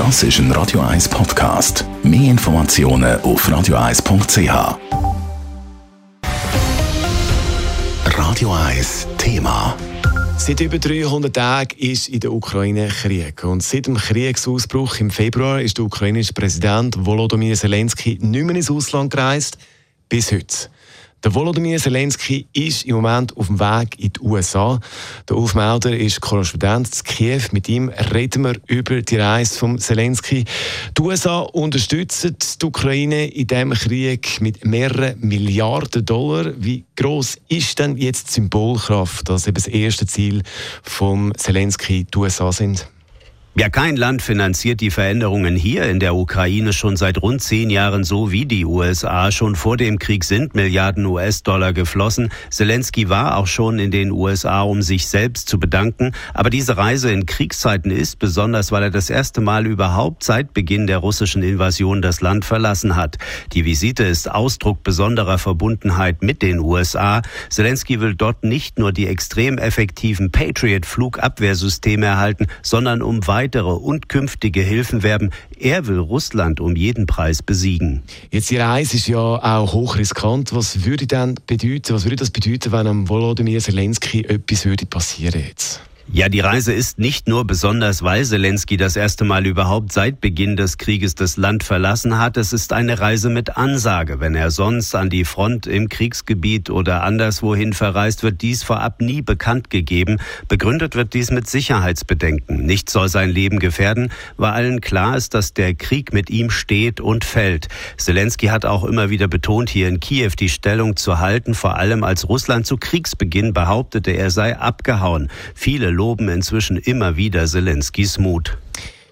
Das ist ein Radio 1 Podcast. Mehr Informationen auf radio1.ch. Radio 1 Thema. Seit über 300 Tagen ist in der Ukraine Krieg. Und seit dem Kriegsausbruch im Februar ist der ukrainische Präsident Volodymyr Zelensky nicht mehr ins Ausland gereist. Bis heute. Der Volodymyr Zelensky ist im Moment auf dem Weg in die USA. Der Aufmelder ist Korrespondent in Kiew. Mit ihm reden wir über die Reise von Zelensky. Die USA unterstützen die Ukraine in diesem Krieg mit mehreren Milliarden Dollar. Wie groß ist denn jetzt die Symbolkraft, dass eben das erste Ziel von Zelensky die USA sind? Ja, kein Land finanziert die Veränderungen hier in der Ukraine schon seit rund zehn Jahren so wie die USA. Schon vor dem Krieg sind Milliarden US-Dollar geflossen. Zelensky war auch schon in den USA, um sich selbst zu bedanken. Aber diese Reise in Kriegszeiten ist besonders, weil er das erste Mal überhaupt seit Beginn der russischen Invasion das Land verlassen hat. Die Visite ist Ausdruck besonderer Verbundenheit mit den USA. Zelensky will dort nicht nur die extrem effektiven Patriot-Flugabwehrsysteme erhalten, sondern um weitere und künftige Hilfen werben. Er will Russland um jeden Preis besiegen. Jetzt die Reise ist ja auch hochriskant. Was würde denn bedeuten, was würde das bedeuten, wenn am Volodymyr Zelensky etwas würde passieren jetzt? Ja, die Reise ist nicht nur besonders, weil Zelensky das erste Mal überhaupt seit Beginn des Krieges das Land verlassen hat. Es ist eine Reise mit Ansage. Wenn er sonst an die Front im Kriegsgebiet oder anderswohin verreist, wird dies vorab nie bekannt gegeben. Begründet wird dies mit Sicherheitsbedenken. Nichts soll sein Leben gefährden, weil allen klar ist, dass der Krieg mit ihm steht und fällt. Zelensky hat auch immer wieder betont, hier in Kiew die Stellung zu halten, vor allem als Russland zu Kriegsbeginn behauptete, er sei abgehauen. Viele loben inzwischen immer wieder Zelenskys Mut.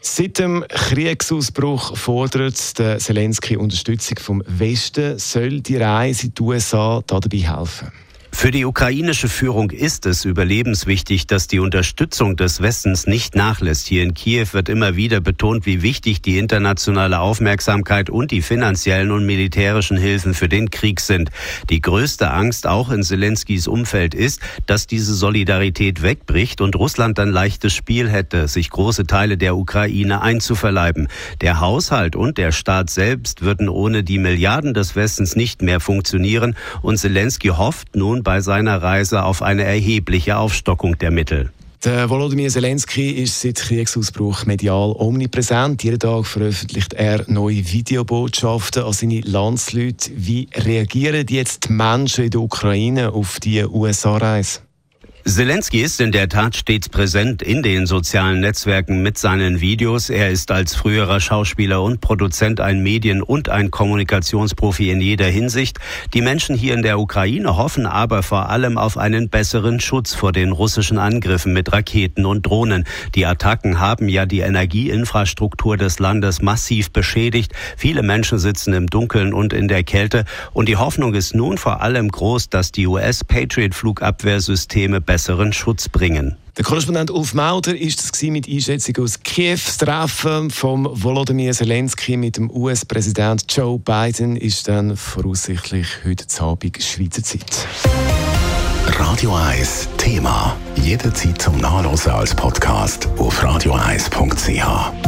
Seit dem Kriegsausbruch fordert der Zelensky Unterstützung vom Westen. Soll die Reise in die USA dabei helfen? Für die ukrainische Führung ist es überlebenswichtig, dass die Unterstützung des Westens nicht nachlässt. Hier in Kiew wird immer wieder betont, wie wichtig die internationale Aufmerksamkeit und die finanziellen und militärischen Hilfen für den Krieg sind. Die größte Angst auch in Zelenskys Umfeld ist, dass diese Solidarität wegbricht und Russland dann leichtes Spiel hätte, sich große Teile der Ukraine einzuverleiben. Der Haushalt und der Staat selbst würden ohne die Milliarden des Westens nicht mehr funktionieren und Zelensky hofft nun bei seiner Reise auf eine erhebliche Aufstockung der Mittel. Der Volodymyr Zelensky ist seit Kriegsausbruch medial omnipräsent. Jeden Tag veröffentlicht er neue Videobotschaften an seine Landsleute. Wie reagieren jetzt die Menschen in der Ukraine auf die USA-Reise? Zelensky ist in der Tat stets präsent in den sozialen Netzwerken mit seinen Videos. Er ist als früherer Schauspieler und Produzent ein Medien- und ein Kommunikationsprofi in jeder Hinsicht. Die Menschen hier in der Ukraine hoffen aber vor allem auf einen besseren Schutz vor den russischen Angriffen mit Raketen und Drohnen. Die Attacken haben ja die Energieinfrastruktur des Landes massiv beschädigt. Viele Menschen sitzen im Dunkeln und in der Kälte. Und die Hoffnung ist nun vor allem groß, dass die US-Patriot-Flugabwehrsysteme besser besseren Schutz bringen. Der Korrespondent Ulf Mauder ist es mit Einschätzung aus Kiew. Das Treffen von Volodymyr Zelensky mit dem US-Präsident Joe Biden ist dann voraussichtlich heute Abend Schweizer Zeit. Radio 1 Thema. Jederzeit zum Nachlesen als Podcast auf radio1.ch.